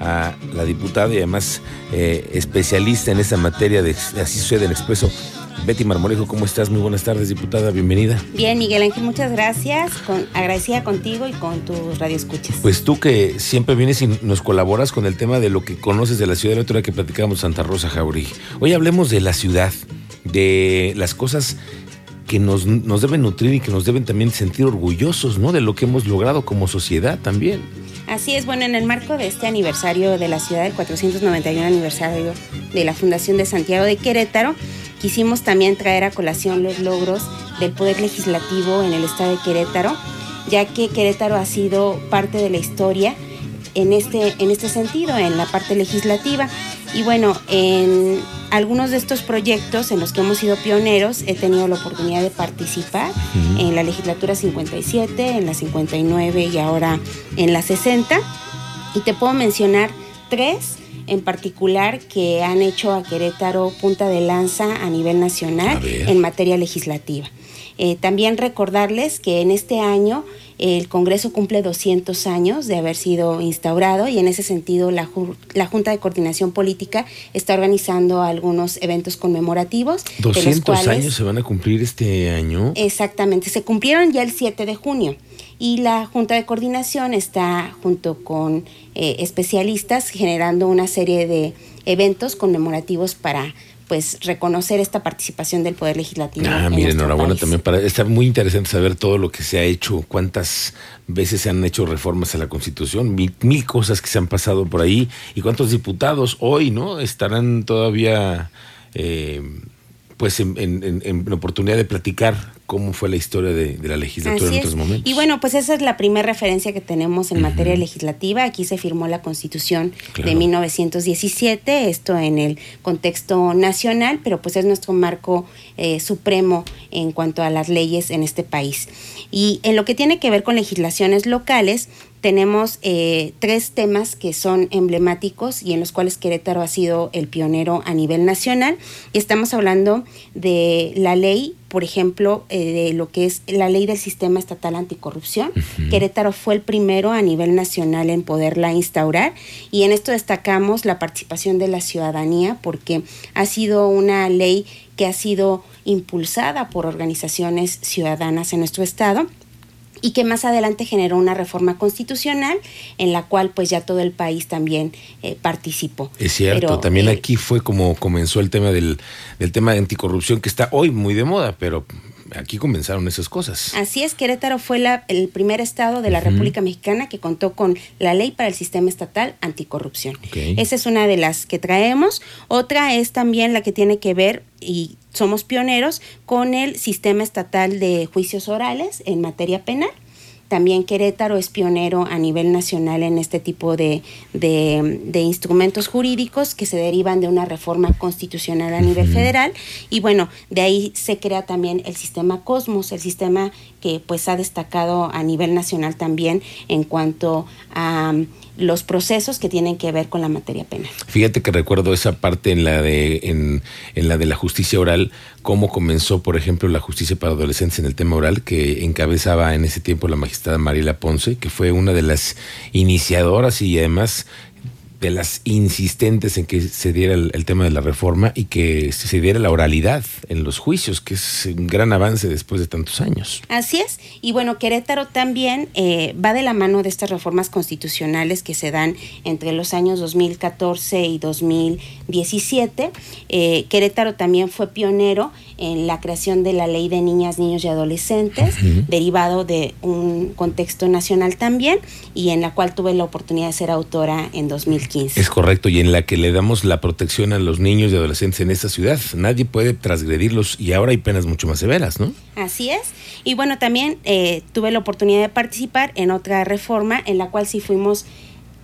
a la diputada y además eh, especialista en esta materia de Así sucede en Expreso. Betty Marmolejo, ¿cómo estás? Muy buenas tardes, diputada, bienvenida. Bien, Miguel Ángel, muchas gracias. Con, agradecida contigo y con tus radioescuchas. Pues tú que siempre vienes y nos colaboras con el tema de lo que conoces de la ciudad, la otra que platicábamos Santa Rosa Jauregui. Hoy hablemos de la ciudad, de las cosas que nos, nos deben nutrir y que nos deben también sentir orgullosos, ¿no? De lo que hemos logrado como sociedad también. Así es, bueno, en el marco de este aniversario de la ciudad, el 491 aniversario de la Fundación de Santiago de Querétaro, quisimos también traer a colación los logros del Poder Legislativo en el estado de Querétaro, ya que Querétaro ha sido parte de la historia en este, en este sentido, en la parte legislativa. Y bueno, en algunos de estos proyectos en los que hemos sido pioneros, he tenido la oportunidad de participar en la legislatura 57, en la 59 y ahora en la 60. Y te puedo mencionar tres en particular que han hecho a Querétaro punta de lanza a nivel nacional en materia legislativa. Eh, también recordarles que en este año el Congreso cumple 200 años de haber sido instaurado y en ese sentido la, la Junta de Coordinación Política está organizando algunos eventos conmemorativos. 200 años se van a cumplir este año. Exactamente, se cumplieron ya el 7 de junio y la Junta de Coordinación está junto con eh, especialistas generando una serie de eventos conmemorativos para pues reconocer esta participación del Poder Legislativo. Ah, mire, enhorabuena también para está muy interesante saber todo lo que se ha hecho, cuántas veces se han hecho reformas a la Constitución, mil, mil cosas que se han pasado por ahí y cuántos diputados hoy, ¿no? Estarán todavía eh, pues en, en, en, oportunidad de platicar cómo fue la historia de, la legislatura en otros momentos. Y bueno, pues esa es la primera referencia que tenemos en materia legislativa. Aquí se firmó la Constitución de 1917, esto en el contexto nacional, pero pues es nuestro marco eh, supremo en cuanto a las leyes en este país. Y en lo que tiene que ver con legislaciones locales, tenemos eh, tres temas que son emblemáticos y en los cuales Querétaro ha sido el pionero a nivel nacional. Y estamos hablando de la ley, por ejemplo, eh, de lo que es la ley del sistema estatal anticorrupción. Querétaro fue el primero a nivel nacional en poderla instaurar y en esto destacamos la participación de la ciudadanía porque ha sido una ley que ha sido impulsada por organizaciones ciudadanas en nuestro estado y que más adelante generó una reforma constitucional en la cual pues ya todo el país también eh, participó. Es cierto, también eh, aquí fue como comenzó el tema del, del tema de anticorrupción que está hoy muy de moda, pero aquí comenzaron esas cosas. Así es, Querétaro fue la, el primer estado de la República Mexicana que contó con la ley para el sistema estatal anticorrupción. Esa es una de las que traemos. Otra es también la que tiene que ver, y somos pioneros, con el sistema estatal de juicios orales en materia penal. También Querétaro es pionero a nivel nacional en este tipo de, de, instrumentos jurídicos que se derivan de una reforma constitucional a nivel federal. Y bueno, de ahí se crea también el sistema Cosmos, el sistema que pues ha destacado a nivel nacional también en cuanto a los procesos que tienen que ver con la materia penal. Fíjate que recuerdo esa parte en la de en, en, la de la justicia oral, cómo comenzó, por ejemplo, la justicia para adolescentes en el tema oral, que encabezaba en ese tiempo la Mariela Ponce, que fue una de las iniciadoras y además de las insistentes en que se diera el, tema de la reforma y que se diera la oralidad en los juicios, que es un gran avance después de tantos años. Así es. Y bueno, Querétaro también eh, va de la mano de estas reformas constitucionales que se dan entre los años 2014 y 2017. Eh, Querétaro también fue pionero en la creación de la ley de niñas, niños y adolescentes, derivado de un contexto nacional también, y en la cual tuve la oportunidad de ser autora en 2015. Es correcto, y en la que le damos la protección a los niños y adolescentes en esta ciudad. Nadie puede transgredirlos y ahora hay penas mucho más severas, ¿no? Así es. Y bueno, también eh, tuve la oportunidad de participar en otra reforma en la cual sí fuimos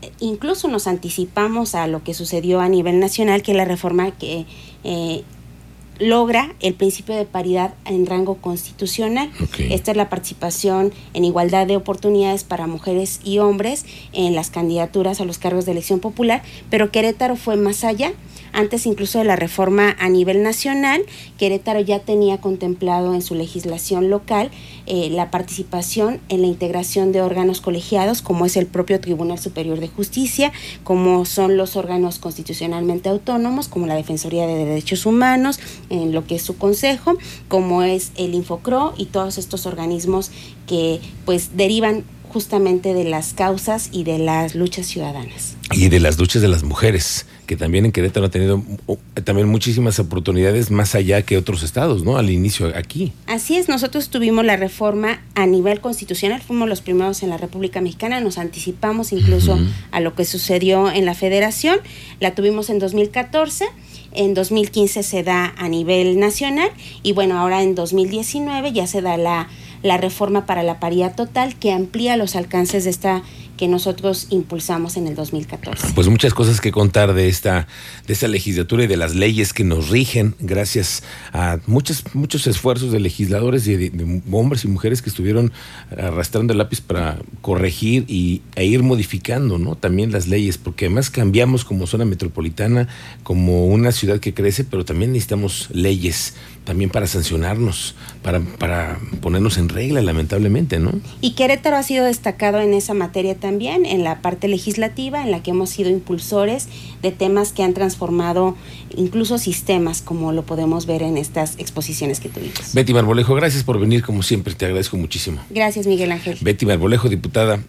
eh, incluso nos anticipamos a lo que sucedió a nivel nacional, que es la reforma que eh, logra el principio de paridad en rango constitucional. Esta es la participación en igualdad de oportunidades para mujeres y hombres en las candidaturas a los cargos de elección popular, pero Querétaro fue más allá. Antes incluso de la reforma a nivel nacional, Querétaro ya tenía contemplado en su legislación local eh, la participación en la integración de órganos colegiados, como es el propio Tribunal Superior de Justicia, como son los órganos constitucionalmente autónomos, como la Defensoría de Derechos Humanos, en lo que es su consejo, como es el Infocro y todos estos organismos que pues derivan justamente de las causas y de las luchas ciudadanas. Y de las luchas de las mujeres, que también en Querétaro ha tenido también muchísimas oportunidades más allá que otros estados, ¿no? Al inicio aquí. Así es, nosotros tuvimos la reforma a nivel constitucional, fuimos los primeros en la República Mexicana, nos anticipamos incluso a lo que sucedió en la federación, la tuvimos en 2014 en 2015 se da a nivel nacional y bueno, ahora en 2019 ya se da la, la reforma para la paridad total que amplía los alcances de esta que nosotros impulsamos en el 2014. Pues muchas cosas que contar de esta, de esta legislatura y de las leyes que nos rigen, gracias a muchos, muchos esfuerzos de legisladores y de, hombres y mujeres que estuvieron arrastrando el lápiz para corregir y, e ir modificando ¿no? también las leyes, porque además cambiamos como zona metropolitana, como una ciudad que crece, pero también necesitamos leyes también para sancionarnos, para, para ponernos en regla, lamentablemente, ¿no? Y Querétaro ha sido destacado en esa materia también, en la parte legislativa, en la que hemos sido impulsores de temas que han transformado incluso sistemas, como lo podemos ver en estas exposiciones que tuvimos. Betty Marbolejo, gracias por venir, como siempre, te agradezco muchísimo. Gracias, Miguel Ángel. Betty Marbolejo, diputada